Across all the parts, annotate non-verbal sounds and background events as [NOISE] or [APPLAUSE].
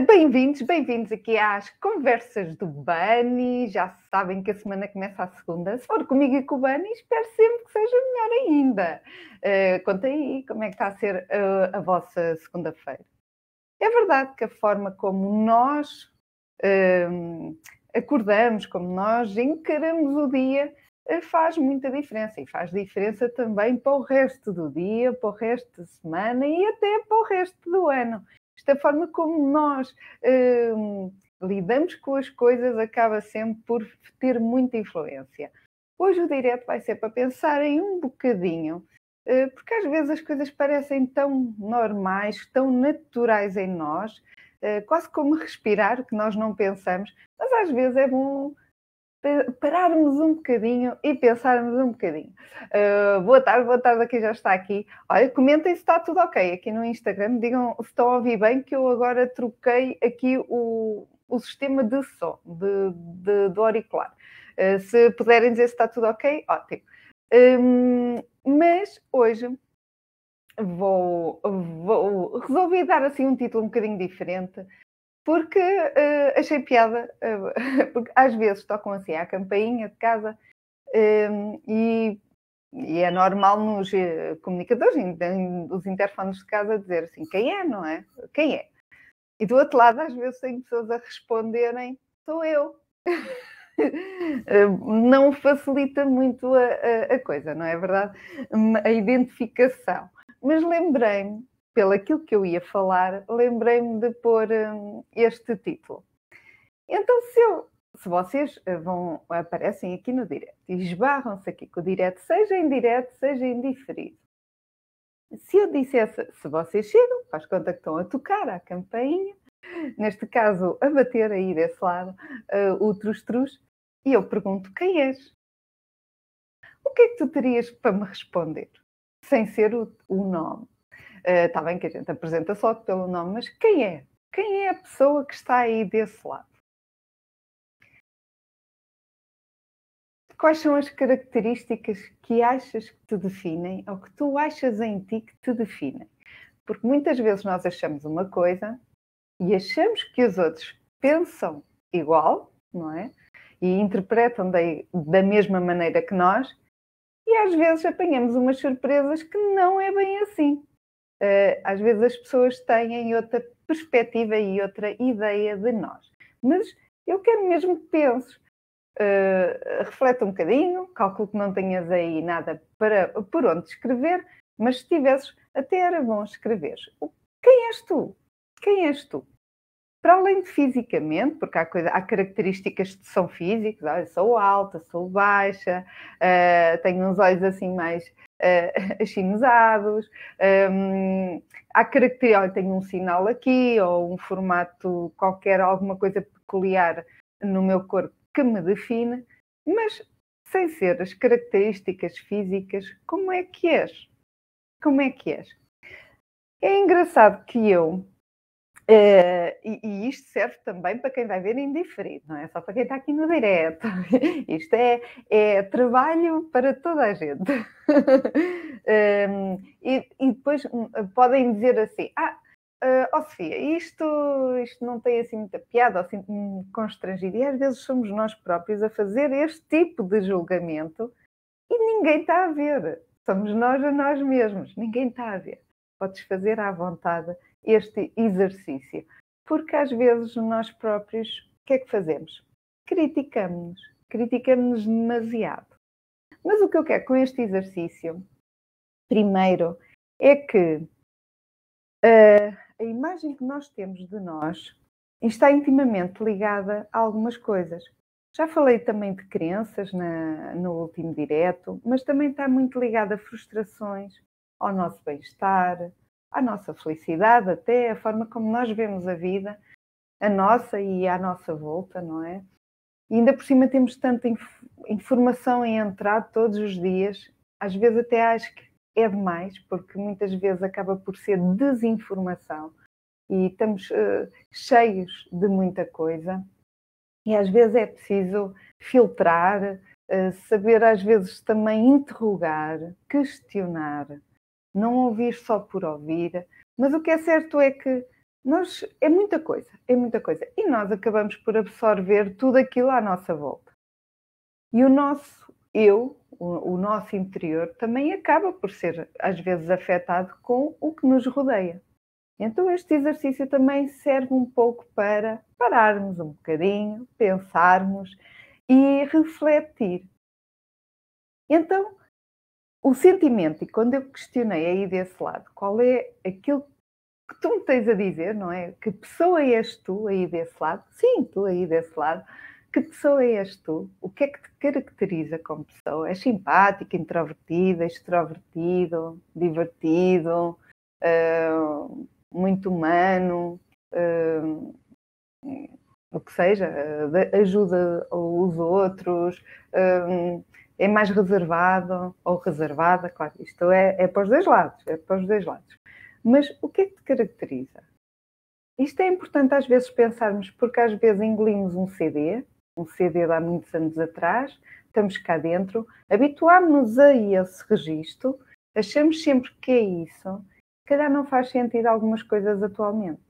Bem-vindos, bem-vindos aqui às conversas do Bani. Já sabem que a semana começa a segunda. Se for comigo e com o Bani, espero sempre que seja melhor ainda. Uh, conta aí como é que está a ser uh, a vossa segunda-feira. É verdade que a forma como nós uh, acordamos, como nós encaramos o dia, faz muita diferença. E faz diferença também para o resto do dia, para o resto da semana e até para o resto do ano. Esta forma como nós hum, lidamos com as coisas acaba sempre por ter muita influência. Hoje o direto vai ser para pensar em um bocadinho, uh, porque às vezes as coisas parecem tão normais, tão naturais em nós, uh, quase como respirar, que nós não pensamos, mas às vezes é bom pararmos um bocadinho e pensarmos um bocadinho. Uh, boa tarde, boa tarde, aqui já está aqui. Olha, comentem se está tudo ok aqui no Instagram. Digam se estão a ouvir bem, que eu agora troquei aqui o, o sistema de som de, de, do auricular. Uh, se puderem dizer se está tudo ok, ótimo. Um, mas hoje vou, vou resolvi dar assim um título um bocadinho diferente porque uh, achei piada, uh, [LAUGHS] porque às vezes tocam assim a campainha de casa uh, e, e, é normal nos eh, comunicadores, nos interfones de casa, dizer assim: quem é, não é? Quem é? E do outro lado, às vezes, tem pessoas a responderem: sou eu. [LAUGHS] não facilita muito a, a, a coisa, não é verdade? A identificação. Mas lembrei-me pelo aquilo que eu ia falar, lembrei-me de pôr um, este título. Então, se, eu, se vocês eh, vão, aparecem aqui no direto e esbarram-se aqui com o direto, seja em seja em diferido, se eu dissesse, se vocês chegam, faz conta que estão a tocar a campainha, neste caso a bater aí desse lado uh, o trus-trus, e eu pergunto quem és? O que é que tu terias para me responder? Sem ser o, o nome. Está uh, bem que a gente apresenta só pelo nome, mas quem é? Quem é a pessoa que está aí desse lado? Quais são as características que achas que te definem ou que tu achas em ti que te definem? Porque muitas vezes nós achamos uma coisa e achamos que os outros pensam igual, não é? E interpretam da mesma maneira que nós, e às vezes apanhamos umas surpresas que não é bem assim. Eh, às vezes as pessoas têm outra perspectiva e outra ideia de nós. Mas eu quero mesmo que penses, uh, reflete um bocadinho, calculo que não tenhas aí nada para, por onde escrever, mas se tivesses, até era bom escrever. Quem és tu? Quem és tu? Para além de fisicamente, porque há, coisa, há características que são físicas, olha, sou alta, sou baixa, uh, tenho uns olhos assim mais [LAUGHS] uh, achinosados, um, há características, tenho um sinal aqui, ou um formato qualquer, alguma coisa peculiar no meu corpo que me define, mas sem ser as características físicas, como é que és? Como é que és? É engraçado que eu Uh, e, e, isto serve também para quem vai ver em diferido, não é só para quem está aqui no direto. [LAUGHS] Isto é, é trabalho para toda a gente. um, [LAUGHS] e, e, depois hum, podem dizer assim: Ah, uh, oh Sofia, isto, isto não tem assim muita piada, ou assim um constrangido. E às vezes somos nós próprios a fazer este tipo de julgamento e ninguém está a ver. Somos nós a nós mesmos, ninguém está a ver. Podes fazer à vontade este exercício. Porque às vezes nós próprios, o que é que fazemos? Criticamos-nos, criticamos-nos demasiado. Mas o que eu quero com este exercício, primeiro, é que uh, a imagem que nós temos de nós está intimamente ligada a algumas coisas. Já falei também de crenças na, no último direto, mas também está muito ligada a frustrações, ao nosso bem-estar, à nossa felicidade, até a forma como nós vemos a vida, a nossa e à nossa volta, não é? E ainda por cima temos tanta inf informação a entrar todos os dias, às vezes até acho que é demais, porque muitas vezes acaba por ser desinformação e estamos uh, cheios de muita coisa. E às vezes é preciso filtrar, uh, saber às vezes também interrogar, questionar, não ouvir só por ouvir, mas o que é certo é que nós, é muita coisa, é muita coisa. E nós acabamos por absorver tudo aquilo à nossa volta. E o nosso eu, o, o nosso interior, também acaba por ser, às vezes, afetado com o que nos rodeia. Então, este exercício também serve um pouco para pararmos um bocadinho, pensarmos e refletir. Então, o sentimento, e quando eu questionei aí desse lado, qual é aquilo que tu me tens a dizer, não é? Que pessoa és tu aí desse lado? Sim, tu aí desse lado. Que pessoa és tu? O que é que te caracteriza como pessoa? És simpático, introvertido, extrovertido, divertido, uh, muito humano, uh, o que seja, uh, ajuda os outros, é mais reservado ou reservada, claro, isto é, é para os dois lados, é para os dois lados. Mas o que é que te caracteriza? Isto é importante às vezes pensarmos, porque às vezes engolimos um CD, um CD de há muitos anos atrás, estamos cá dentro, habituámos-nos a esse registro, achamos sempre que é isso, se calhar não faz sentido algumas coisas atualmente.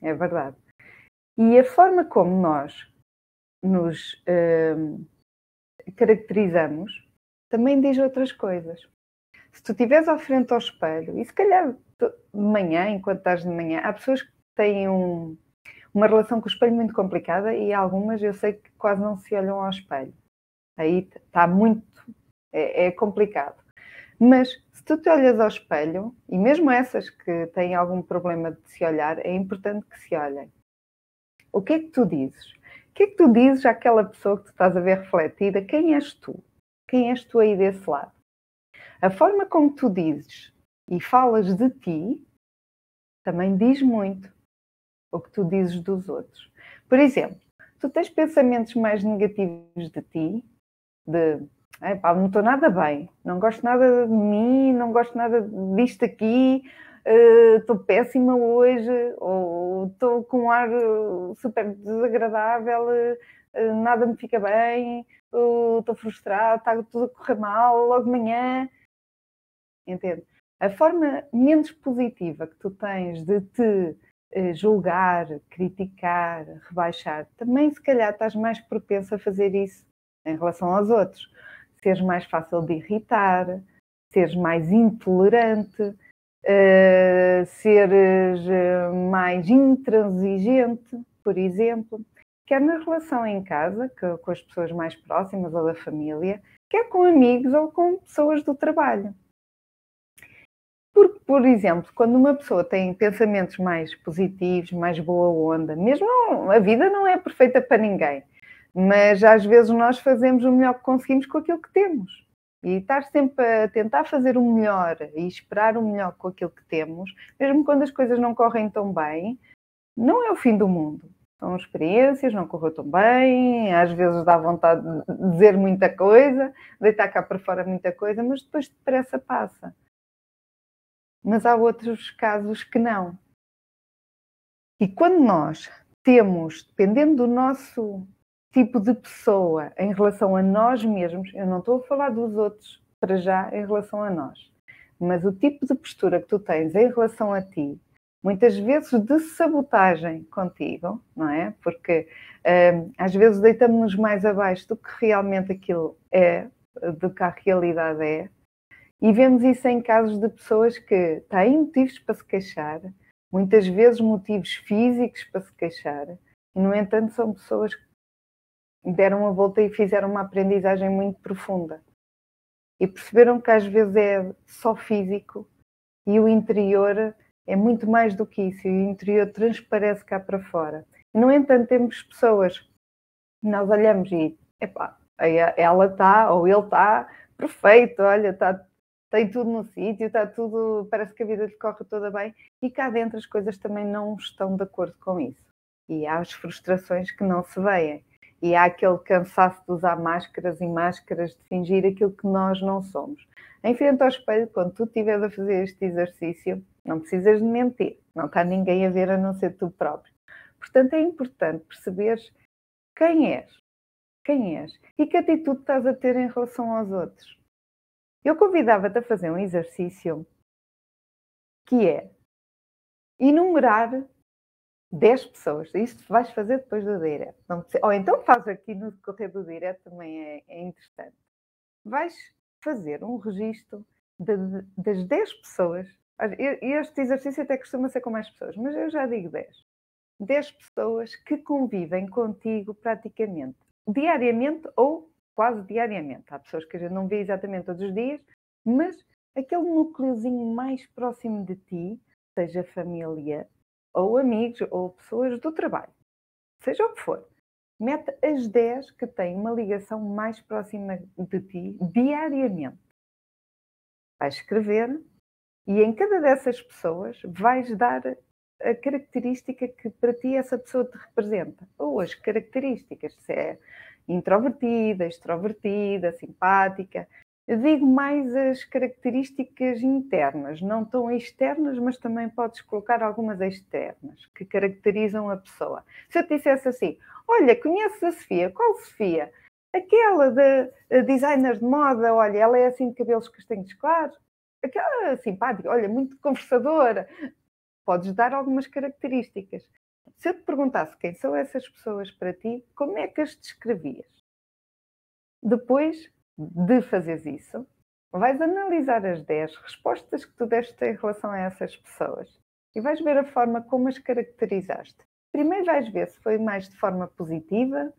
É verdade. E a forma como nós nos uh, caracterizamos também diz outras coisas se tu estiveres à frente ao espelho, e se calhar de manhã, enquanto estás de manhã, há pessoas que têm um, uma relação com o espelho muito complicada e algumas eu sei que quase não se olham ao espelho. Aí está muito, é, é complicado. Mas se tu te olhas ao espelho, e mesmo essas que têm algum problema de se olhar, é importante que se olhem. O que é que tu dizes? O que é que tu dizes àquela pessoa que tu estás a ver refletida? Quem és tu? Quem és tu aí desse lado? A forma como tu dizes e falas de ti também diz muito o que tu dizes dos outros. Por exemplo, tu tens pensamentos mais negativos de ti, de não estou nada bem, não gosto nada de mim, não gosto nada disto aqui, uh, estou péssima hoje, ou estou com um ar eh, super desagradável, uh, nada me fica bem, estou frustrado, está tudo a correr mal logo de manhã entende? A forma menos positiva que tu tens de te eh, julgar, criticar, rebaixar, também se calhar estás mais propenso a fazer isso em relação aos outros. Seres mais fácil de irritar, seres mais intolerante, uh, seres eh, mais intransigente, por exemplo, quer na relação em casa, que, com as pessoas mais próximas ou da família, quer com amigos ou com pessoas do trabalho. Porque, por exemplo, quando uma pessoa tem pensamentos mais positivos, mais boa onda, mesmo a vida não é perfeita para ninguém, mas às vezes nós fazemos o melhor que conseguimos com aquilo que temos. E estar sempre a tentar fazer o melhor e esperar o melhor com aquilo que temos, mesmo quando as coisas não correm tão bem, não é o fim do mundo. São experiências, não correu tão bem, às vezes dá vontade de dizer muita coisa, deitar cá para fora muita coisa, mas depois depressa passa mas há outros casos que não. E quando nós temos, dependendo do nosso tipo de pessoa em relação a nós mesmos, eu não estou a falar dos outros para já em relação a nós, mas o tipo de postura que tu tens em relação a ti, muitas vezes de sabotagem contigo, não é? Porque hum, às vezes deitamos-nos mais abaixo do que realmente aquilo é, do que a realidade é, e vemos isso em casos de pessoas que têm motivos para se queixar, muitas vezes motivos físicos para se queixar, e no entanto são pessoas que deram a volta e fizeram uma aprendizagem muito profunda. E perceberam que às vezes é só físico e o interior é muito mais do que isso, e o interior transparece cá para fora. No entanto, temos pessoas, nós olhamos e, epá, ela está ou ele está perfeito, olha, está tem tudo no sítio, está tudo, parece que a vida lhe corre toda bem, e cá dentro as coisas também não estão de acordo com isso. E há as frustrações que não se veem. E há aquele cansaço de usar máscaras e máscaras de fingir aquilo que nós não somos. Em frente ao espelho, quando tu estiveres a fazer este exercício, não precisas de mentir, não está ninguém a ver a não ser tu próprio. Portanto, é importante perceberes quem és, quem és e que atitude estás a ter em relação aos outros. Eu convidava-te a fazer um exercício que é enumerar 10 pessoas. Isto vais fazer depois do direto. Ou então faz aqui no decorrer do direto, também é, é interessante. Vais fazer um registro de, de, das 10 pessoas. Este exercício até costuma ser com mais pessoas, mas eu já digo 10. 10 pessoas que convivem contigo praticamente diariamente ou quase diariamente. Há pessoas que a gente não vê exatamente todos os dias, mas aquele núcleozinho mais próximo de ti, seja família ou amigos ou pessoas do trabalho, seja o que for, mete as 10 que têm uma ligação mais próxima de ti diariamente. Vais escrever e em cada dessas pessoas vais dar a característica que para ti essa pessoa te representa, ou as características, se é introvertida, extrovertida, simpática. Eu digo mais as características internas, não tão externas, mas também podes colocar algumas externas que caracterizam a pessoa. Se eu te dissesse assim, olha, conheces a Sofia? Qual Sofia? Aquela de designer de moda, olha, ela é assim de cabelos castanhos claros, aquela simpática, olha, muito conversadora. Podes dar algumas características. Se eu te perguntasse quem são essas pessoas para ti, como é que as descrevias? Depois de fazeres isso, vais analisar as 10 respostas que tu deste em relação a essas pessoas e vais ver a forma como as caracterizaste. Primeiro vais ver se foi mais de forma positiva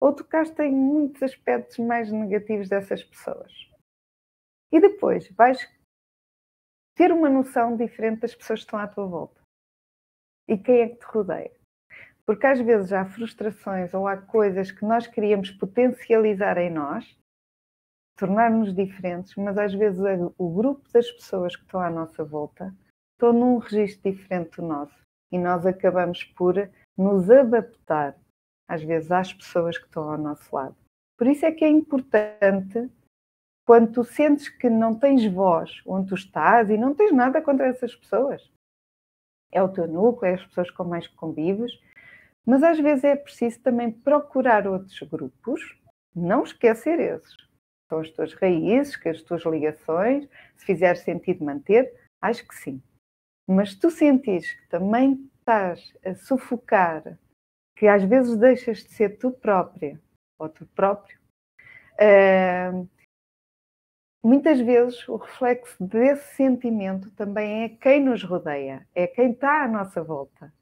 ou tocaste em muitos aspectos mais negativos dessas pessoas. E depois vais ter uma noção diferente das pessoas que estão à tua volta e quem é que te rodeia. Porque às vezes há frustrações ou há coisas que nós queríamos potencializar em nós, tornar-nos diferentes, mas às vezes o grupo das pessoas que estão à nossa volta estão num registro diferente do nosso e nós acabamos por nos adaptar, às vezes, às pessoas que estão ao nosso lado. Por isso é que é importante, quando tu sentes que não tens voz onde tu estás e não tens nada contra essas pessoas, é o teu núcleo, é as pessoas com mais convives, mas às vezes é preciso também procurar outros grupos, não esquecer esses. São as tuas raízes, as tuas ligações, se fizer sentido manter, acho que sim. Mas se tu sentires que também estás a sufocar, que às vezes deixas de ser tu própria ou tu próprio, uh, muitas vezes o reflexo desse sentimento também é quem nos rodeia, é quem está à nossa volta.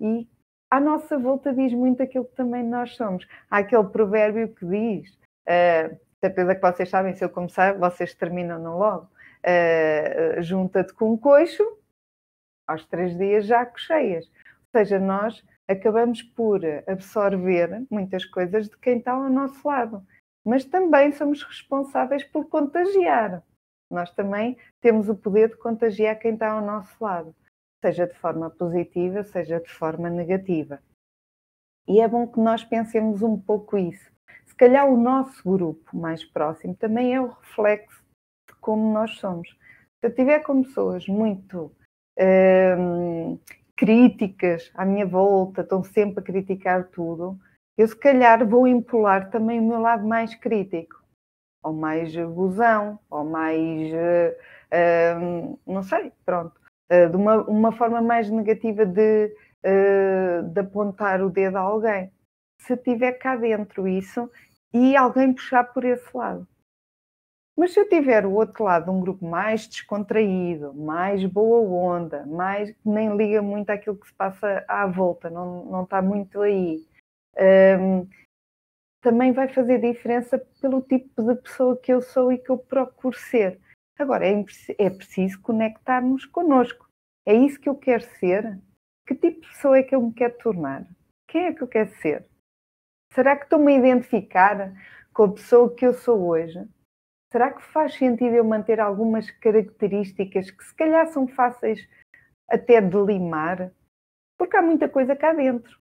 E à nossa volta diz muito aquilo que também nós somos. Há aquele provérbio que diz, uh, certeza que vocês sabem, se eu começar, vocês terminam no logo, uh, junta-te com um coixo, aos três dias já cocheias. Ou seja, nós acabamos por absorver muitas coisas de quem está ao nosso lado mas também somos responsáveis por contagiar. Nós também temos o poder de contagiar quem está ao nosso lado, seja de forma positiva, seja de forma negativa. E é bom que nós pensemos um pouco isso. Se calhar o nosso grupo mais próximo também é o reflexo de como nós somos. Se eu estiver com pessoas muito hum, críticas à minha volta, estão sempre a criticar tudo, eu se calhar vou empolar também o meu lado mais crítico, ou mais gozão, ou mais, uh, não sei, pronto, uh, de uma, uma forma mais negativa de, de apontar o dedo a alguém. Se tiver cá dentro isso e alguém puxar por esse lado. Mas se eu tiver o outro lado, um grupo mais descontraído, mais boa onda, mais nem liga muito àquilo que se passa à volta, não, não está muito aí, um, também vai fazer diferença pelo tipo de pessoa que eu sou e que eu procuro ser. Agora, é, é preciso conectarmos connosco. É isso que eu quero ser? Que tipo de pessoa é que eu me quero tornar? Quem é que eu quero ser? Será que estou-me a identificar com a pessoa que eu sou hoje? Será que faz sentido eu manter algumas características que se calhar são fáceis até de limar? Porque há muita coisa cá dentro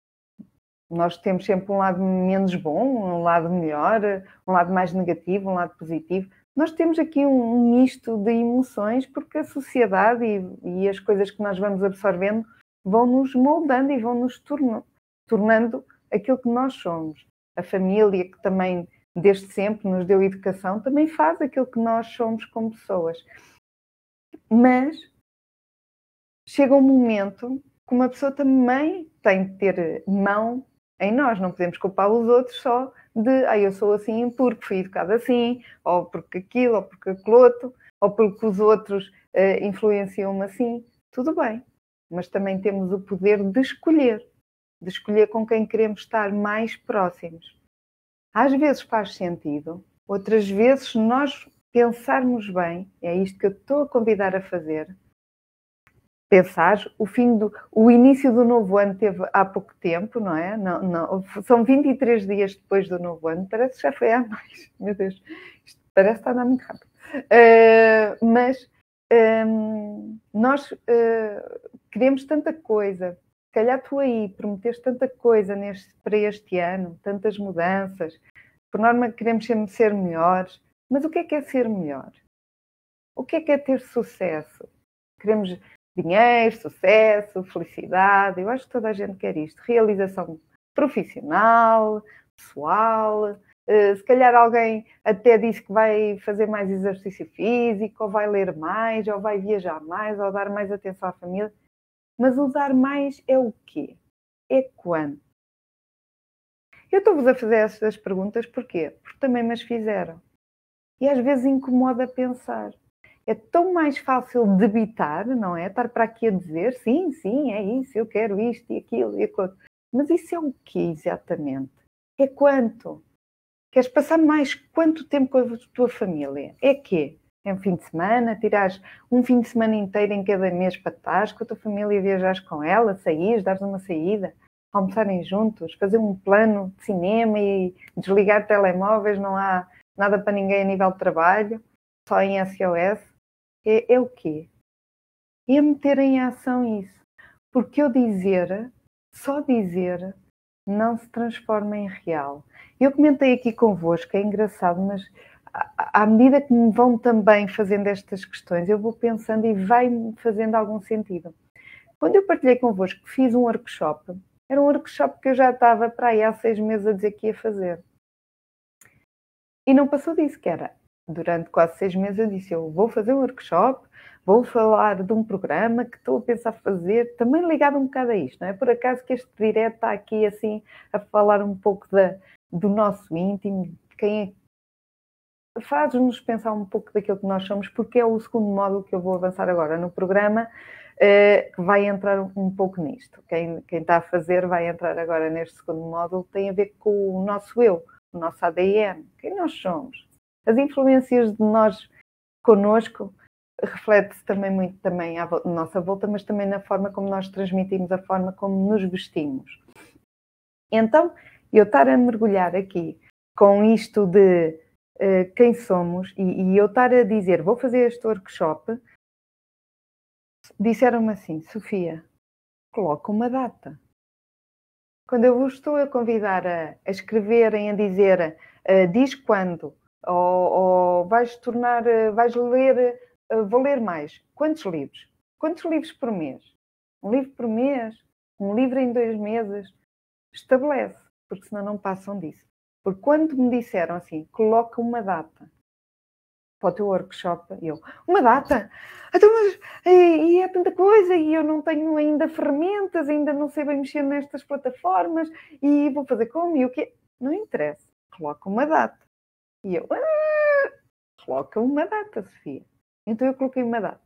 nós temos sempre um lado menos bom, um lado melhor, um lado mais negativo, um lado positivo. Nós temos aqui um, misto de emoções porque a sociedade e, e, as coisas que nós vamos absorvendo vão nos moldando e vão nos torno, tornando aquilo que nós somos. A família, que também desde sempre nos deu educação, também faz aquilo que nós somos como pessoas. Mas chega um momento que uma pessoa também tem de ter mão em nós, não podemos culpar os outros só de ah, eu sou assim porque fui educado assim, ou porque aquilo, ou porque aquilo outro, ou porque os outros uh, influenciam-me assim. Tudo bem, mas também temos o poder de escolher, de escolher com quem queremos estar mais próximos. Às vezes faz sentido, outras vezes nós pensarmos bem, é isto que eu estou a convidar a fazer, pensar, o fim do o início do novo ano teve há pouco tempo, não é? Não, não, são 23 dias depois do novo ano, parece que já foi há mais, [LAUGHS] meu Deus, isto parece estar a muito rápido. Uh, mas um, nós uh, queremos tanta coisa, calhar tu aí prometeste tanta coisa neste, para este ano, tantas mudanças, por norma queremos sempre ser melhores, mas o que é que é ser melhor? O que é que é ter sucesso? Queremos dinheiro, sucesso, felicidade. Eu acho que toda a gente quer isto. Realização profissional, pessoal. Uh, se calhar alguém até disse que vai fazer mais exercício físico, ou vai ler mais, ou vai viajar mais, ou dar mais atenção à família. Mas o dar mais é o quê? É quando? Eu estou-vos a fazer essas perguntas porquê? Porque também me as fizeram. E às vezes incomoda pensar é tão mais fácil debitar, não é? Estar para aqui a dizer sim, sim, é isso, eu quero isto e aquilo e aquilo. Mas isso é o que exatamente? É quanto? Queres passar mais quanto tempo com a tua família? É quê? É um fim de semana? Tirares um fim de semana inteiro em cada mês para estar com a tua família viajares com ela, saís, dares uma saída, almoçarem juntos, fazer um plano de cinema e desligar telemóveis, não há nada para ninguém a nível de trabalho, só em SOS é, é o quê? É meter em ação isso. Porque eu dizer, só dizer, não se transforma em real. Eu comentei aqui convosco, é engraçado, mas à medida que me vão também fazendo estas questões, eu vou pensando e vai-me fazendo algum sentido. Quando eu partilhei convosco que fiz um workshop, era um workshop que eu já estava para aí há seis meses a dizer que ia fazer. E não passou disso, que era durante quase seis meses, eu disse: Eu vou fazer um workshop, vou falar de um programa que estou a pensar fazer, também ligado um bocado a isto, não é? Por acaso que este direto está aqui assim a falar um pouco da, do nosso íntimo, quem é faz-nos pensar um pouco daquilo que nós somos, porque é o segundo módulo que eu vou avançar agora no programa, uh, que vai entrar um pouco nisto. Quem, quem, está a fazer vai entrar agora neste segundo módulo, tem a ver com o nosso eu, o nosso ADN, quem nós somos as influências de nós conosco reflete-se também muito também à nossa volta, mas também na forma como nós transmitimos, a forma como nos vestimos. Então, eu estar a mergulhar aqui com isto de uh, quem somos e, e, eu estar a dizer vou fazer este workshop, disseram-me assim, Sofia, coloca uma data. Quando eu vos estou a convidar a, a escreverem, a dizer uh, diz quando, ou, ou vais tornar, eh, vais ler, eh, vou ler mais. Quantos livros? Quantos livros por mês? Um livro por mês? Um livro em dois meses? Estabelece, porque senão não passam disso. Porque quando me disseram assim, coloca uma data para o teu workshop, eu, uma data? Então, mas, e, e é tanta coisa, e eu não tenho ainda ferramentas, ainda não sei bem mexer nestas plataformas, e vou fazer como? E o quê? Não interessa, coloca uma data. E eu, ah, coloca uma data, Sofia. Então eu coloquei uma data.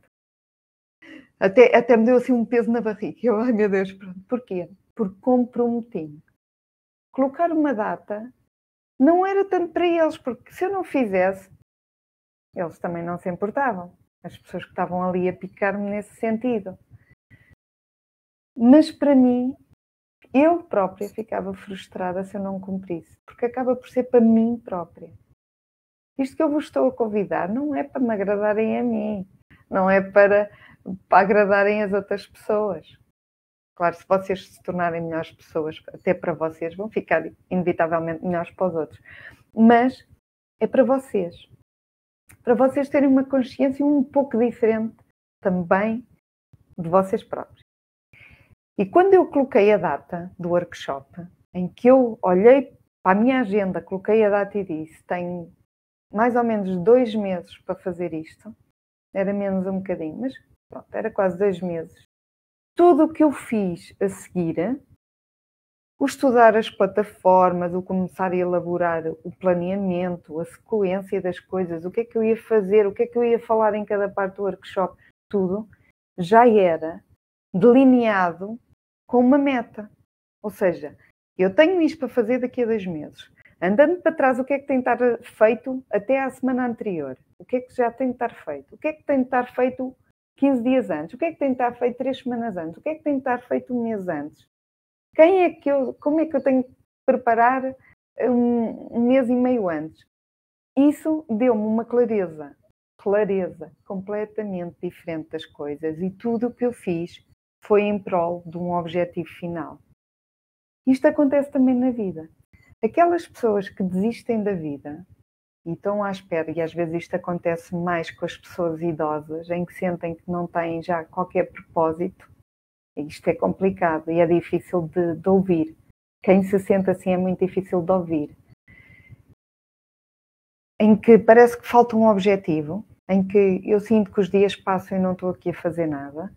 Até, até me deu assim um peso na barriga. Eu, ai meu Deus, pronto. Porquê? Porque comprometi-me. Colocar uma data não era tanto para eles, porque se eu não fizesse, eles também não se importavam. As pessoas que estavam ali a picar-me nesse sentido. Mas para mim, eu própria ficava frustrada se eu não cumprisse, porque acaba por ser para mim própria. Isto que eu vos estou a convidar não é para me agradarem a mim, não é para, para agradarem as outras pessoas. Claro, se vocês se tornarem melhores pessoas, até para vocês, vão ficar inevitavelmente melhores para os outros. Mas é para vocês. Para vocês terem uma consciência um pouco diferente também de vocês próprios. E quando eu coloquei a data do workshop, em que eu olhei para a minha agenda, coloquei a data e disse: tenho mais ou menos dois meses para fazer isto. Era menos um bocadinho, mas pronto, era quase dois meses. Tudo o que eu fiz a seguir, o estudar as plataformas, o começar a elaborar o planeamento, a sequência das coisas, o que é que eu ia fazer, o que é que eu ia falar em cada parte do workshop, tudo já era delineado com uma meta. Ou seja, eu tenho isto para fazer daqui a dois meses. Andando para trás, o que é que tem de estar feito até à semana anterior? O que é que já tem de estar feito? O que é que tem de estar feito 15 dias antes? O que é que tem de estar feito 3 semanas antes? O que é que tem de estar feito um mês antes? Quem é que eu, como é que eu tenho que preparar um, mês e meio antes? Isso deu-me uma clareza, clareza completamente diferente das coisas e tudo o que eu fiz foi em prol de um objetivo final. Isto acontece também na vida. Aquelas pessoas que desistem da vida estão à espera, e às vezes isto acontece mais com as pessoas idosas, em que sentem que não têm já qualquer propósito, isto é complicado e é difícil de, de ouvir. Quem se sente assim é muito difícil de ouvir. Em que parece que falta um objetivo, em que eu sinto que os dias passam e não estou aqui a fazer nada,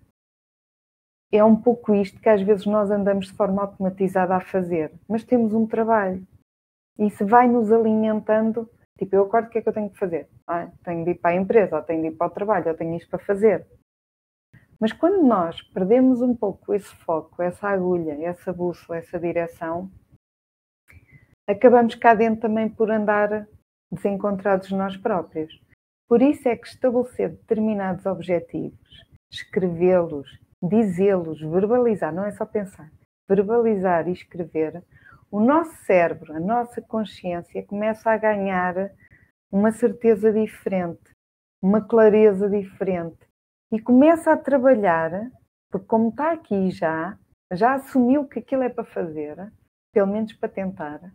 é um pouco isto que às vezes nós andamos de forma automatizada a fazer, mas temos um trabalho. Isso vai nos alimentando. Tipo, eu acordo, o que é que eu tenho que fazer? Ah, tenho de ir para a empresa, ou tenho de ir para o trabalho, ou tenho isto para fazer. Mas quando nós perdemos um pouco esse foco, essa agulha, essa bússola, essa direção, acabamos cá dentro também por andar desencontrados nós próprios. Por isso é que estabelecer determinados objetivos, escrevê-los, dizê-los, verbalizar, não é só pensar, verbalizar e escrever, o nosso cérebro, a nossa consciência começa a ganhar uma certeza diferente, uma clareza diferente e começa a trabalhar, porque como está aqui já, já assumiu que aquilo é para fazer, pelo menos para tentar,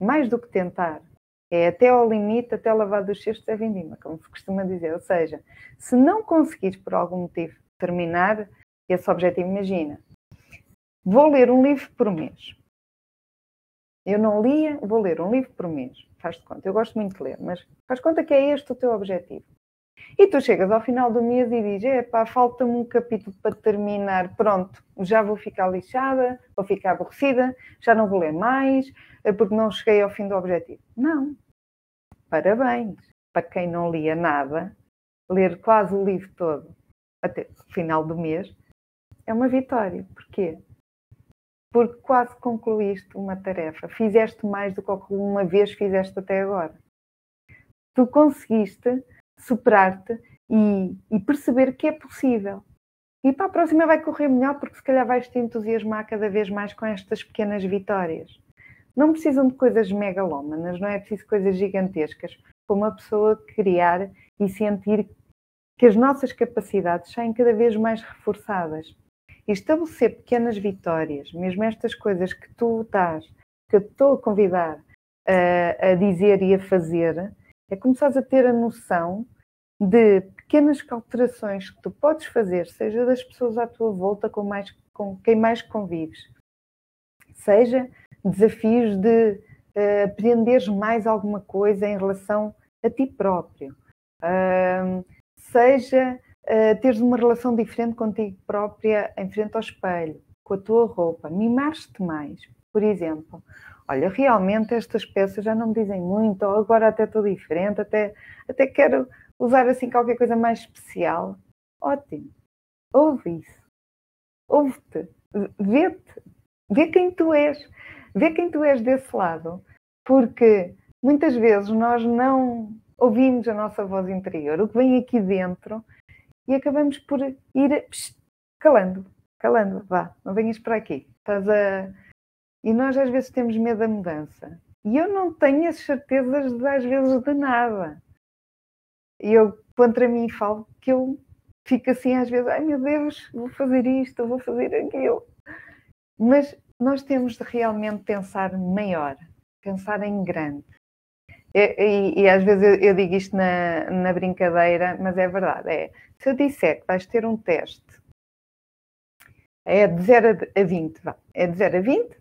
mais do que tentar, é até ao limite, até lavar dos cestos é vindima, como se costuma dizer. Ou seja, se não conseguires por algum motivo terminar, esse objetivo. Imagina, vou ler um livro por mês. Eu não lia, vou ler um livro por mês. Faz de conta, eu gosto muito de ler, mas faz conta que é este o teu objetivo. E tu chegas ao final do mês e dizes: epá, falta-me um capítulo para terminar, pronto, já vou ficar lixada, vou ficar aborrecida, já não vou ler mais, eh, porque não cheguei ao fim do objetivo. Não. Parabéns. Para quem não lia nada, ler quase o livro todo até o final do mês é uma vitória. Porquê? Porque quase concluíste uma tarefa. Fizeste mais do que uma vez fizeste até agora. Tu conseguiste superar-te e, e perceber que é possível. E para a próxima vai correr melhor porque se calhar vais te entusiasmar cada vez mais com estas pequenas vitórias. Não precisam de coisas megalómanas, não é preciso coisas gigantescas, para uma pessoa criar e sentir que as nossas capacidades saem cada vez mais reforçadas e estabelecer pequenas vitórias, mesmo estas coisas que tu estás, que eu estou a convidar a, a dizer e a fazer, é começares a ter a noção de pequenas alterações que tu podes fazer, seja das pessoas à tua volta com, mais, com quem mais convives, seja desafios de uh, aprenderes mais alguma coisa em relação a ti próprio, uh, seja uh, teres uma relação diferente contigo própria em frente ao espelho, com a tua roupa, mimar-te mais. Por exemplo, olha, realmente estas peças já não me dizem muito, ou agora até estou diferente, até, até quero usar assim qualquer coisa mais especial. Ótimo. Ouve isso. Ouve-te. Vê-te. Vê quem tu és. Vê quem tu és desse lado. Porque muitas vezes nós não ouvimos a nossa voz interior, o que vem aqui dentro e acabamos por ir calando, calando, vá, não venhas para aqui. Estás a... E nós às vezes temos medo da mudança. E eu não tenho as certezas às vezes de nada. E eu contra mim falo que eu fico assim às vezes, ai meu Deus, vou fazer isto, vou fazer aquilo. Mas nós temos de realmente pensar maior, pensar em grande. E, e, às vezes eu, eu, digo isto na, na brincadeira, mas é verdade. É, se eu disser que vais ter um teste, é de 0 a 20, vá, é de 0 a 20,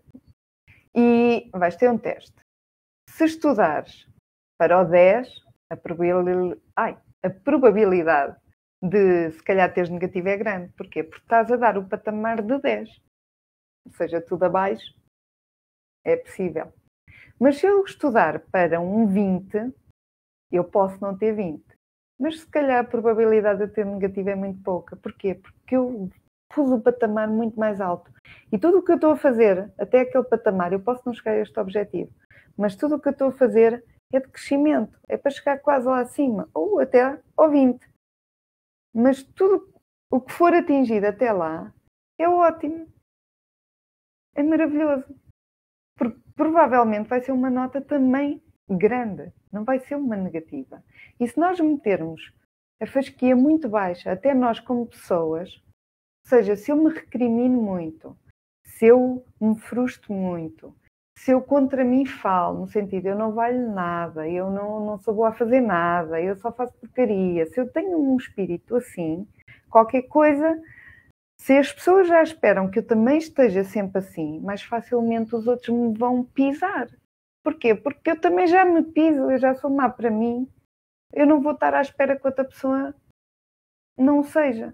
e vais ter um teste. Se estudares para o 10, a probabilidade, ai, a probabilidade de se calhar teres negativo é grande. Porquê? Porque estás a dar o patamar de 10. Ou seja, tudo abaixo é possível. Mas se eu estudar para um 20, eu posso não ter 20. Mas se calhar a probabilidade de eu ter negativo é muito pouca. Porquê? Porque eu pus o patamar muito mais alto. E tudo o que eu estou a fazer até aquele patamar, eu posso não chegar a este objetivo, mas tudo o que eu estou a fazer é de crescimento, é para chegar quase lá acima, ou até ao 20. Mas tudo o que for atingido até lá é ótimo. É maravilhoso. Porque provavelmente vai ser uma nota também grande, não vai ser uma negativa. E se nós metermos a fasquia muito baixa, até nós como pessoas, ou seja, se eu me recrimino muito, se eu me frustro muito, se eu contra mim falo, no sentido eu não valho nada, eu não, não sou boa a fazer nada, eu só faço porcaria, se eu tenho um espírito assim, qualquer coisa, se as pessoas já esperam que eu também esteja sempre assim, mais facilmente os outros me vão pisar. Porquê? Porque eu também já me piso, eu já sou má para mim, eu não vou estar à espera que outra pessoa não seja.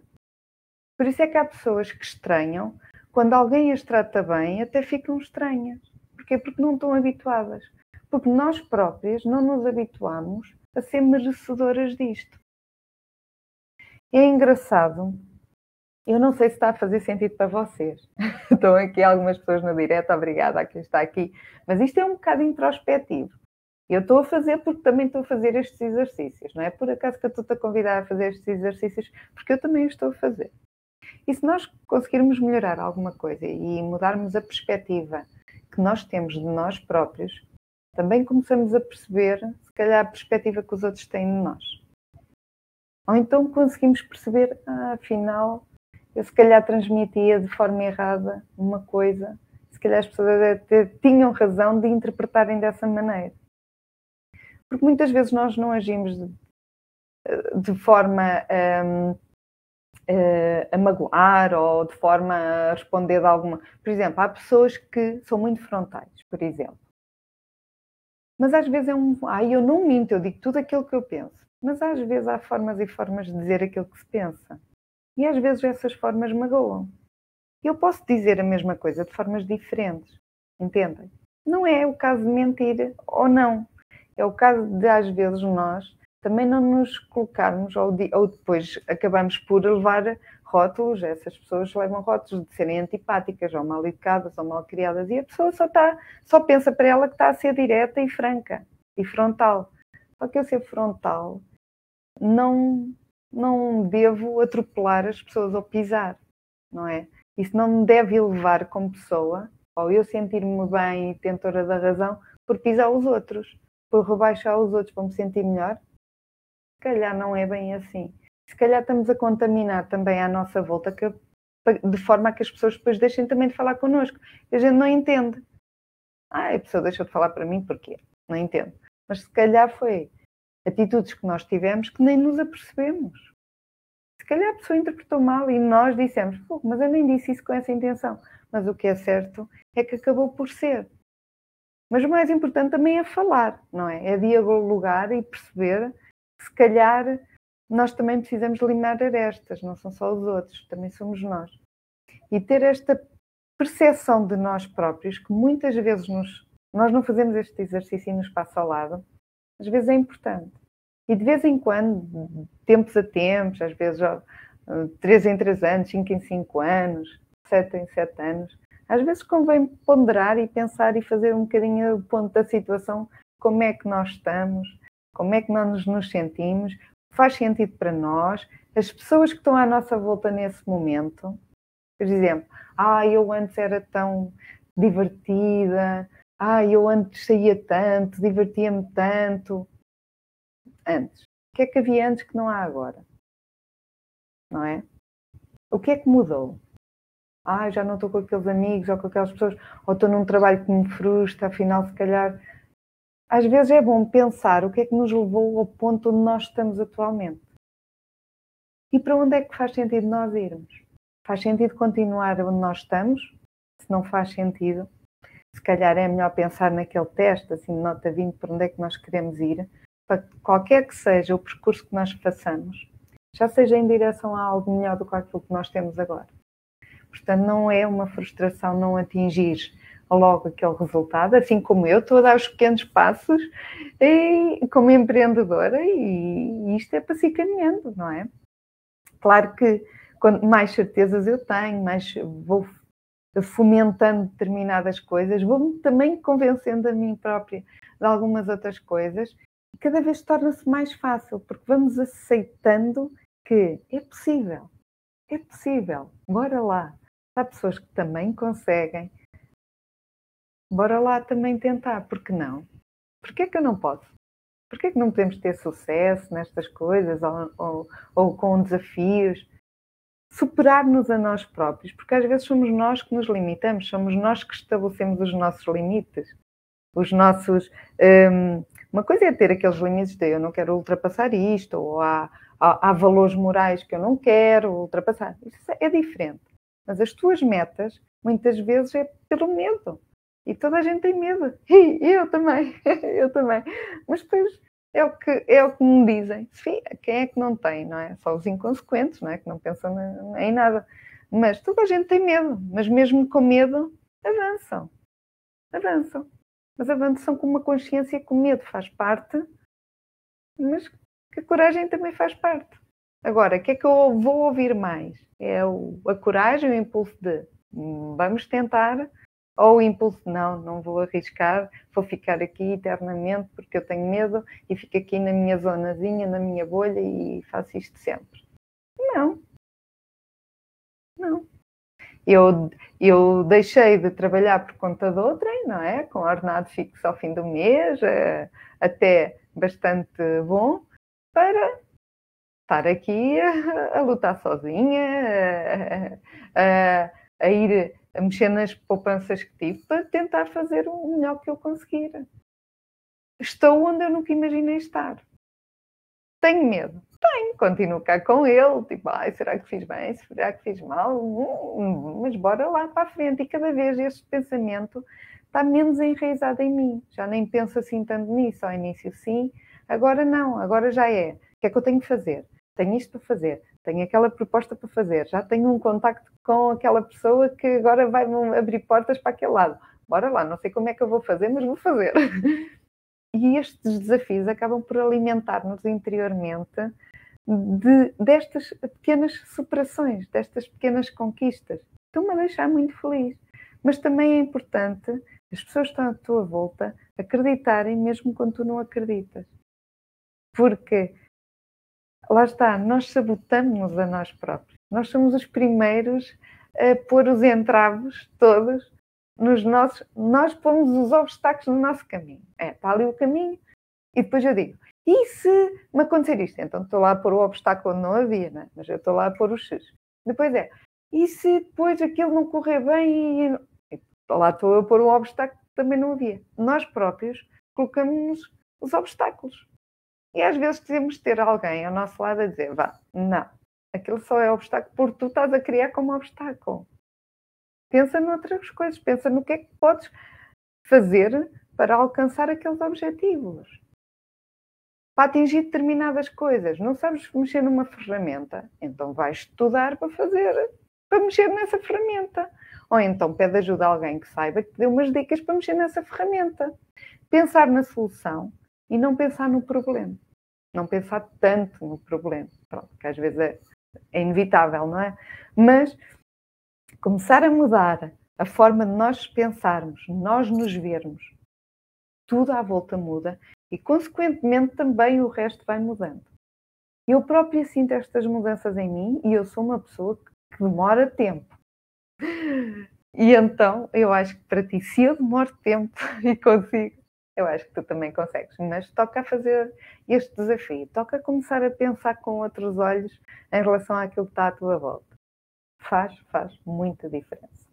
Por isso é que há pessoas que estranham, quando alguém as trata bem, até ficam estranhas. Porquê? Porque não estão habituadas. Porque nós próprias não nos habituamos a ser merecedoras disto. É engraçado. Eu não sei se está a fazer sentido para vocês. [LAUGHS] Estão aqui algumas pessoas no direto, obrigada a quem está aqui. Mas isto é um bocado introspectivo. Eu estou a fazer porque também estou a fazer estes exercícios. Não é por acaso que eu estou-te a convidar a fazer estes exercícios, porque eu também estou a fazer. E se nós conseguirmos melhorar alguma coisa e mudarmos a perspectiva que nós temos de nós próprios, também começamos a perceber, se calhar, a perspectiva que os outros têm de nós. Ou então conseguimos perceber, ah, afinal, eu se calhar transmitia de forma errada uma coisa, se calhar as pessoas até tinham razão de interpretarem dessa maneira. Porque muitas vezes nós não agimos de, de forma um, uh, a magoar ou de forma a responder de alguma. Por exemplo, há pessoas que são muito frontais, por exemplo. Mas às vezes é um. Ai, eu não minto, eu digo tudo aquilo que eu penso. Mas às vezes há formas e formas de dizer aquilo que se pensa. E às vezes essas formas magoam. Eu posso dizer a mesma coisa de formas diferentes. Entendem? Não é o caso de mentir ou não. É o caso de, às vezes, nós também não nos colocarmos, ou, de, ou depois acabamos por levar rótulos, essas pessoas levam rótulos de serem antipáticas, ou mal educadas, ou mal criadas, e a pessoa só, está, só pensa para ela que está a ser direta e franca, e frontal. Só que eu ser frontal, não, não devo atropelar as pessoas ou pisar, não é? Isso não me deve elevar como pessoa, ou eu sentir-me bem e tentora da razão, por pisar os outros, por rebaixar os outros para me sentir melhor, se calhar não é bem assim. Se calhar estamos a contaminar também à nossa volta, que, de forma a que as pessoas depois deixem também de falar connosco. A gente não entende. Ah, a pessoa deixou de falar para mim porquê? Não entendo. Mas se calhar foi atitudes que nós tivemos que nem nos apercebemos. Se calhar a pessoa interpretou mal e nós dissemos, mas eu nem disse isso com essa intenção. Mas o que é certo é que acabou por ser. Mas o mais importante também é falar, não é? É dialogar e perceber se calhar nós também precisamos eliminar arestas, não são só os outros, também somos nós. E ter esta percepção de nós próprios, que muitas vezes nos, nós não fazemos este exercício e nos passa ao lado, às vezes é importante. E de vez em quando, tempos a tempos, às vezes três em três anos, cinco em cinco anos, sete em sete anos, às vezes convém ponderar e pensar e fazer um bocadinho o ponto da situação, como é que nós estamos, como é que nós nos sentimos, faz sentido para nós, as pessoas que estão à nossa volta nesse momento, por exemplo, ah, eu antes era tão divertida, ah, eu antes saía tanto, divertia-me tanto. Antes. O que é que havia antes que não há agora? Não é? O que é que mudou? Ah, já não estou com aqueles amigos ou com aquelas pessoas, ou estou num trabalho que me frustra, afinal, se calhar às vezes é bom pensar o que é que nos levou ao ponto onde nós estamos atualmente. E para onde é que faz sentido nós irmos? Faz sentido continuar onde nós estamos? Se não faz sentido, se calhar é melhor pensar naquele teste, assim, nota 20, para onde é que nós queremos ir, para qualquer que seja o percurso que nós façamos, já seja em direção a algo melhor do que aquilo que nós temos agora. Portanto, não é uma frustração não atingir logo aquele resultado, assim como eu estou a dar os pequenos passos e, como empreendedora e isto é para se ir caminhando, não é? Claro que quanto mais certezas eu tenho, mais vou fomentando determinadas coisas, vou-me também convencendo a mim própria de algumas outras coisas e cada vez torna-se mais fácil, porque vamos aceitando que é possível, é possível, bora lá. Há pessoas que também conseguem, bora lá também tentar, porque não? Porquê é que eu não posso? Porquê é que não podemos ter sucesso nestas coisas ou, ou, ou com desafios? Superar-nos a nós próprios, porque às vezes somos nós que nos limitamos, somos nós que estabelecemos os nossos limites, os nossos. Um, uma coisa é ter aqueles limites de eu não quero ultrapassar isto, ou há, há, há valores morais que eu não quero ultrapassar. Isso é diferente. Mas as tuas metas, muitas vezes, é pelo medo. E toda a gente tem medo. [LAUGHS] E eu também, [LAUGHS] eu também. Mas depois é o que, é o que me dizem. Sim, quem é que não tem, não é? Só os inconsequentes, não é? Que não pensam em nada. Mas toda a gente tem medo. Mas mesmo com medo, avançam. Avançam mas avançam com uma consciência que o medo faz parte, mas que a coragem também faz parte. Agora, o que é que eu vou ouvir mais? É o, a coragem, o impulso de hum, vamos tentar, ou o impulso não, não vou arriscar, vou ficar aqui eternamente porque eu tenho medo e fico aqui na minha zonazinha, na minha bolha e faço isto sempre. Não. Não. Eu, eu deixei de trabalhar por conta de outrem, não é? Com ordenado fixo ao fim do mês, eh, até bastante bom, para estar aqui a, a lutar sozinha, a, a, a, ir a mexer nas poupanças que tive para tentar fazer o melhor que eu conseguir. Estou onde eu nunca imaginei estar. Tenho medo. Tenho, continuo cá com ele, tipo, ai, será que fiz bem? Será que fiz mal? Hum, mas bora lá para a frente. E cada vez este pensamento está menos enraizado em mim. Já nem penso assim tanto nisso. Ao início sim, agora não, agora já é. O que é que eu tenho que fazer? Tenho isto para fazer, tenho aquela proposta para fazer, já tenho um contacto com aquela pessoa que agora vai abrir portas para aquele lado. Bora lá, não sei como é que eu vou fazer, mas vou fazer. [LAUGHS] E estes desafios acabam por alimentar-nos interiormente de, destas pequenas superações, destas pequenas conquistas. Estão-me a deixar muito feliz. Mas também é importante as pessoas que estão à tua volta acreditarem mesmo quando tu não acreditas. Porque, lá está, nós sabotamos a nós próprios. Nós somos os primeiros a pôr os entraves todos nos nossos. Nós pomos os obstáculos no nosso caminho. É, está ali o caminho. E depois eu digo, e se me acontecer isto? Então estou lá a pôr o obstáculo onde não havia, né? mas eu estou lá a pôr o X. Depois é, e se depois aquilo não correr bem e, lá estou a pôr o obstáculo que também não havia. Nós próprios colocamos os obstáculos. E às vezes de ter alguém ao nosso lado a dizer, vá, não, aquilo só é obstáculo porque tu estás a criar como obstáculo. Pensa noutras coisas, pensa no que é que podes fazer para alcançar aqueles objetivos para atingir determinadas coisas. Não sabes mexer numa ferramenta, então vais estudar para fazer, para mexer nessa ferramenta. Ou então pede ajuda a alguém que saiba que te dê umas dicas para mexer nessa ferramenta. Pensar na solução e não pensar no problema. Não pensar tanto no problema. Pronto, que às vezes é, é inevitável, não é? Mas começar a mudar a forma de nós pensarmos, nós nos vermos, tudo à volta muda e, consequentemente, também o resto vai mudando. Eu própria sinto estas mudanças em mim e eu sou uma pessoa que demora tempo. E então, eu acho que para ti, se eu demoro tempo [LAUGHS] e consigo, eu acho que tu também consegues. Mas toca a fazer este desafio, toca a começar a pensar com outros olhos em relação àquilo que está à tua volta. Faz, faz muita diferença.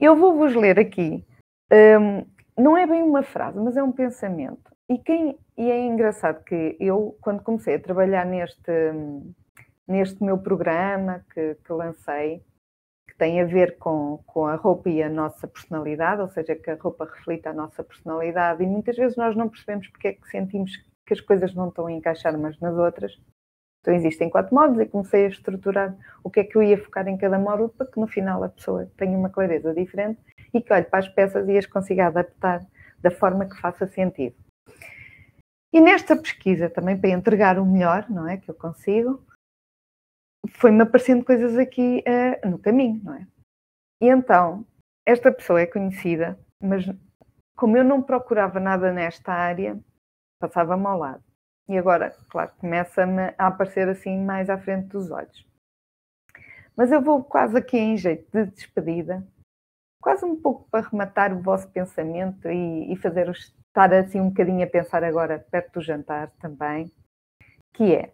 Eu vou-vos ler aqui um, não é bem uma frase, mas é um pensamento. E, quem, e é engraçado que eu, quando comecei a trabalhar neste, neste meu programa que, que lancei, tem a ver com, com a roupa e a nossa personalidade, ou seja, que a roupa reflita a nossa personalidade, e muitas vezes nós não percebemos porque é que sentimos que as coisas não estão a encaixar umas nas outras. Então existem quatro módulos e comecei a estruturar o que é que eu ia focar em cada módulo para que no final a pessoa tenha uma clareza diferente e que olhe para as peças e as consiga adaptar da forma que faça sentido. E nesta pesquisa, também para entregar o melhor, não é? Que eu consigo, foi-me aparecendo coisas aqui uh, no caminho, não é? E então, esta pessoa é conhecida, mas como eu não procurava nada nesta área, passava-me ao lado. E agora, claro, começa-me a aparecer assim mais à frente dos olhos. Mas eu vou quase aqui em jeito de despedida, quase um pouco para rematar o vosso pensamento e, e fazer estar assim um bocadinho a pensar agora perto do jantar também, que é,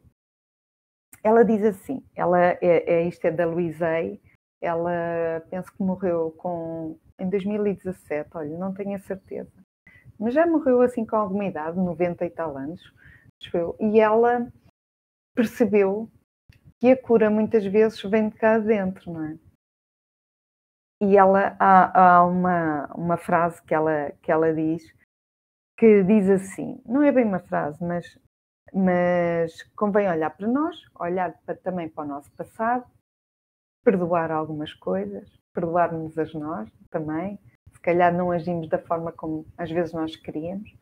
ela diz assim, ela é, é isto é da Luizei, ela penso que morreu com em 2017, olha, não tenho a certeza, mas já morreu assim com alguma idade, 90 e tal anos, e ela percebeu que a cura muitas vezes vem de cá dentro, não é? E ela há, há uma, uma frase que ela, que ela diz que diz assim, não é bem uma frase, mas, mas convém olhar para nós, olhar para, também para o nosso passado, perdoar algumas coisas, perdoar-nos nós também. Se calhar não agimos da forma como às vezes nós queríamos,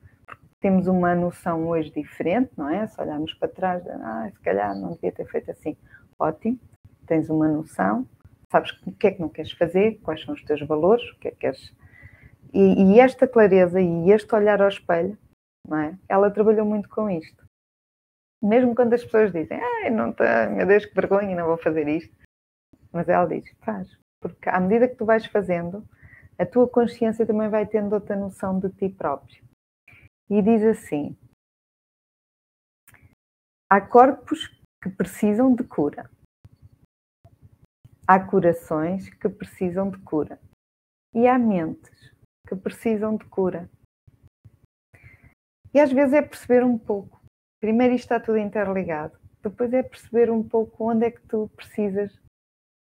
temos uma noção hoje diferente, não é? Se olharmos para trás, ah, se calhar não devia ter feito assim. Ótimo, tens uma noção, sabes o que é que não queres fazer, quais são os teus valores, o que é que queres. E, e esta clareza e este olhar ao espelho, não é? Ela trabalhou muito com isto. Mesmo quando as pessoas dizem, ah, não tá, meu Deus, que vergonha, não vou fazer isto. Mas ela diz, faz. Porque à medida que tu vais fazendo, a tua consciência também vai tendo outra noção de ti próprio e diz assim: há corpos que precisam de cura, há corações que precisam de cura e há mentes que precisam de cura. E às vezes é perceber um pouco. Primeiro isto está tudo interligado, depois é perceber um pouco onde é que tu precisas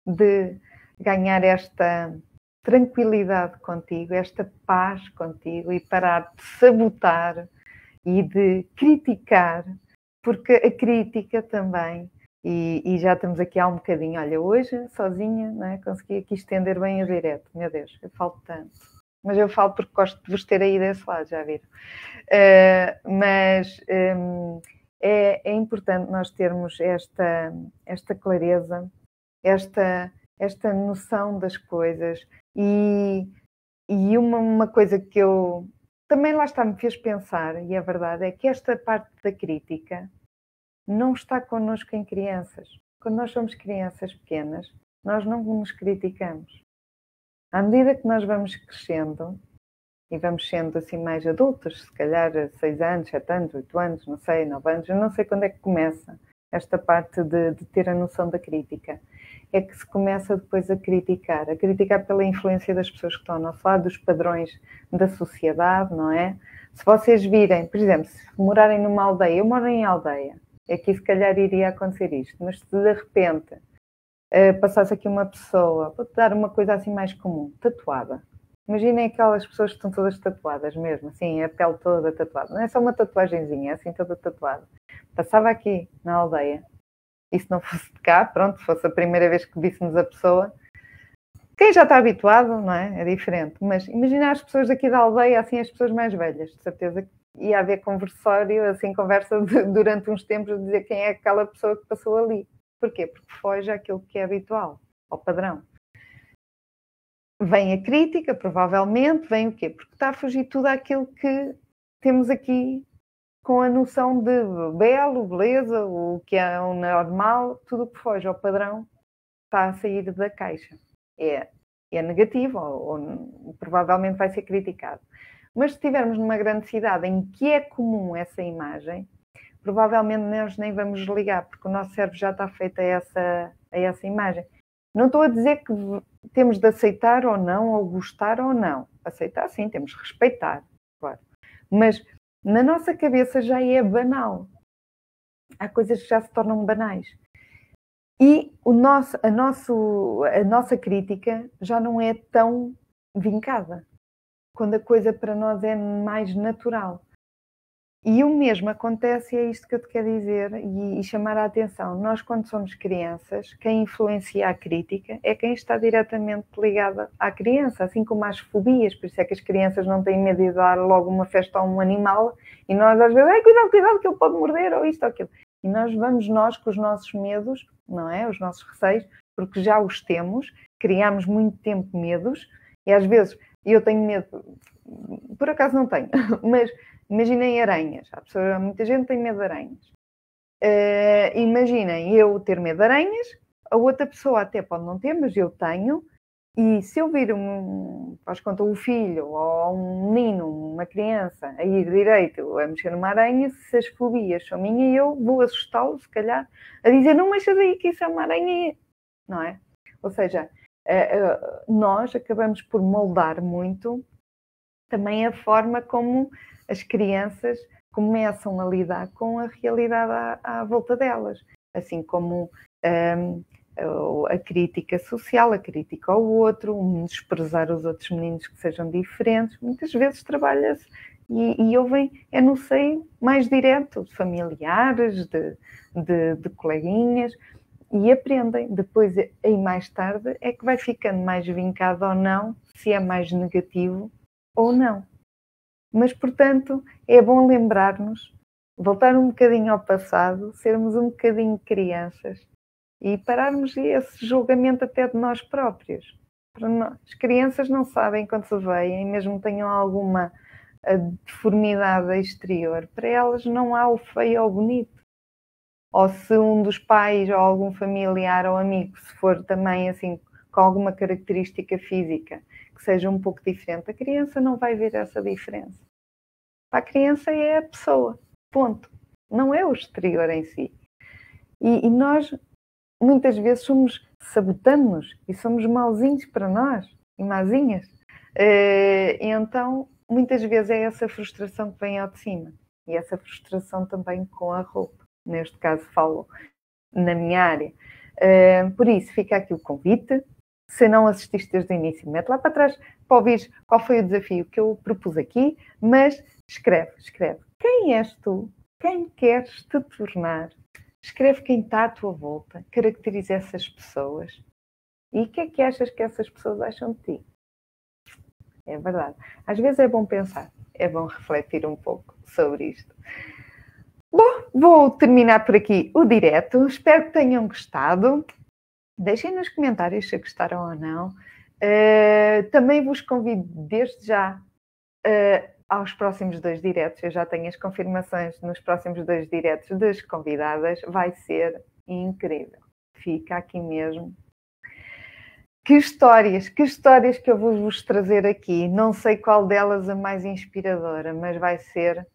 de ganhar esta tranquilidade contigo, esta paz contigo e parar de sabotar e de criticar, porque a crítica também, e, e já estamos aqui há um bocadinho, olha, hoje sozinha não é? consegui aqui estender bem a direto, meu Deus, eu falo tanto. Mas eu falo porque gosto de vos ter aí desse lado, já viram? Uh, mas um, é, é importante nós termos esta, esta clareza, esta, esta noção das coisas, e, e uma, uma coisa que eu também lá está me fez pensar, e é verdade, é que esta parte da crítica não está connosco em crianças. Quando nós somos crianças pequenas, nós não nos criticamos. À medida que nós vamos crescendo e vamos sendo assim mais adultos, se calhar 6 anos, 7 anos, 8 anos, não sei, 9 anos, eu não sei quando é que começa esta parte de, de ter a noção da crítica é que se começa depois a criticar, a criticar pela influência das pessoas que estão ao nosso lado, dos padrões da sociedade, não é? Se vocês virem, por exemplo, se morarem numa aldeia, eu moro em aldeia, aqui se calhar iria acontecer isto, mas se de repente uh, passasse aqui uma pessoa, vou-te dar uma coisa assim mais comum, tatuada. Imaginem aquelas pessoas que estão todas tatuadas mesmo, assim, a pele toda tatuada. Não é só uma tatuagenzinha, é assim toda tatuada. Passava aqui na aldeia, e se não fosse de cá, pronto, fosse a primeira vez que víssemos a pessoa, quem já está habituado, não é? É diferente. Mas imagina as pessoas daqui da aldeia, assim, as pessoas mais velhas, de certeza que ia haver conversório, assim, conversa de, [LAUGHS] durante uns tempos, de dizer quem é aquela pessoa que passou ali. Porquê? Porque foge àquilo que é habitual, ao padrão. Vem a crítica, provavelmente, vem o quê? Porque está a fugir tudo aquilo que temos aqui com a noção de belo, beleza, o que é o normal, tudo que foge ao padrão está a sair da caixa. É, é negativo ou, ou provavelmente vai ser criticado. Mas se estivermos numa grande cidade em que é comum essa imagem, provavelmente nós nem vamos desligar, porque o nosso cérebro já está feito a essa, a essa imagem. Não estou a dizer que temos de aceitar ou não, ou gostar ou não. Aceitar, sim, temos de respeitar, claro. Mas na nossa cabeça já é banal. Há coisas que já se tornam banais. E o nosso, a, nosso, a nossa crítica já não é tão vincada. Quando a coisa para nós é mais natural. E o mesmo acontece, e é isto que eu te quero dizer, e, e, chamar a atenção. Nós, quando somos crianças, quem influencia a crítica é quem está diretamente ligado à criança, assim como as fobias. Por isso é que as crianças não têm medo de dar logo uma festa a um animal, e nós às vezes, Ai, cuidado, cuidado, que ele pode morder, ou isto ou aquilo. E nós vamos, nós, com os nossos medos, não é? Os nossos receios, porque já os temos, criamos muito tempo medos, e às vezes eu tenho medo, por acaso não tenho, [LAUGHS] mas Imaginem aranhas. Muita gente tem medo de aranhas. Uh, imaginem eu ter medo de aranhas, a outra pessoa até pode não ter, mas eu tenho. E se eu vir um, faz conta, um filho ou um menino, uma criança, a ir direito a mexer numa aranha, se as fobias são minhas, eu vou assustá-lo, se calhar, a dizer: Não mexas aí, que isso é uma aranha, não é? Ou seja, uh, uh, nós acabamos por moldar muito também a forma como as crianças começam a lidar com a realidade à, à volta delas, assim como um, a crítica social, a crítica ao outro, um desprezar os outros meninos que sejam diferentes. Muitas vezes trabalha-se e, e ouvem, é no seio mais direto, de familiares, de, de, de coleguinhas, e aprendem. Depois, aí mais tarde, é que vai ficando mais vincado ou não, se é mais negativo ou não. Mas, portanto, é bom lembrar-nos, voltar um bocadinho ao passado, sermos um bocadinho crianças e pararmos esse julgamento até de nós próprios. As crianças não sabem quando se veem, mesmo tenham alguma eh, deformidade exterior, para elas não há o feio ou bonito. Ou se um dos pais ou algum familiar ou amigo, se for também assim com alguma característica física que seja um pouco diferente, a criança não vai ver essa diferença. A criança é a pessoa, ponto. Não é o exterior em si. E, e nós, muitas vezes, somos, sabotamos e somos mauzinhos para nós e mazinhas. E então, muitas vezes, é essa frustração que vem ao de cima. E essa frustração também com a roupa. Neste caso, falo na minha área. Uh, por isso, fica aqui o convite se não assististe desde o início, mete lá para trás para ouvir qual foi o desafio que eu propus aqui, mas escreve, escreve. Quem és tu? Quem queres te tornar? Escreve quem está à tua volta, caracteriza essas pessoas. E o que é que achas que essas pessoas acham de ti? É verdade. Às vezes é bom pensar, é bom refletir um pouco sobre isto. Bom, vou terminar por aqui o direto. Espero que tenham gostado. Deixem nos comentários se gostaram ou não. Uh, também vos convido desde já uh, aos próximos dois diretos. Eu já tenho as confirmações nos próximos dois diretos das convidadas. Vai ser incrível. Fica aqui mesmo. Que histórias, que histórias que eu vou vos trazer aqui. Não sei qual delas a mais inspiradora, mas vai ser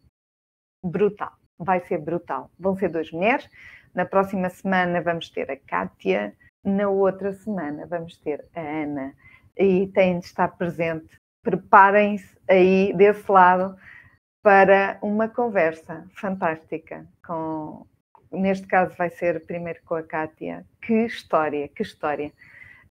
brutal. Vai ser brutal. Vão ser duas mulheres. Na próxima semana vamos ter a Kátia na outra semana vamos ter a Ana e têm de estar presente. Preparem-se aí desse lado para uma conversa fantástica com neste caso vai ser primeiro com a Kátia. Que história, que história.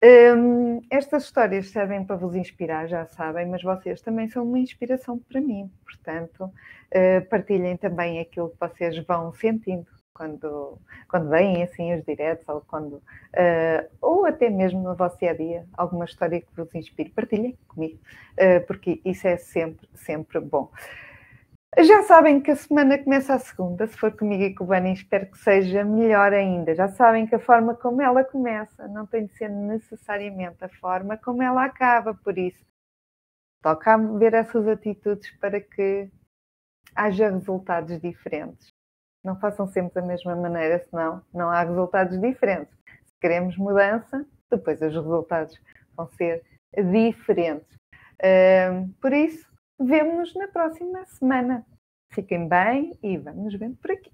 Um, estas histórias servem para vos inspirar, já sabem, mas vocês também são uma inspiração para mim. Portanto, uh, partilhem também aquilo que vocês vão sentindo quando, quando vêm assim os diretos ou quando uh, ou até mesmo no vosso dia a dia alguma história que vos inspire, partilhem comigo, uh, porque isso é sempre, sempre bom. Já sabem que a semana começa a segunda, se for comigo e com o Bani, espero que seja melhor ainda. Já sabem que a forma como ela começa não tem de ser necessariamente a forma como ela acaba, por isso toca a ver essas atitudes para que haja resultados diferentes. Não façam sempre da mesma maneira, senão não há resultados diferentes. Se queremos mudança, depois os resultados vão ser diferentes. por isso, vemo-nos na próxima semana. Fiquem bem e vamos nos vendo por aqui.